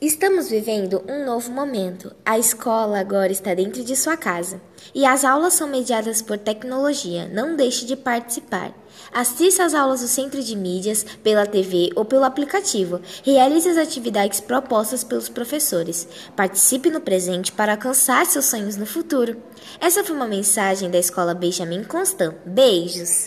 Estamos vivendo um novo momento. A escola agora está dentro de sua casa e as aulas são mediadas por tecnologia. Não deixe de participar. Assista às aulas do Centro de Mídias pela TV ou pelo aplicativo. Realize as atividades propostas pelos professores. Participe no presente para alcançar seus sonhos no futuro. Essa foi uma mensagem da Escola Benjamin Constant. Beijos!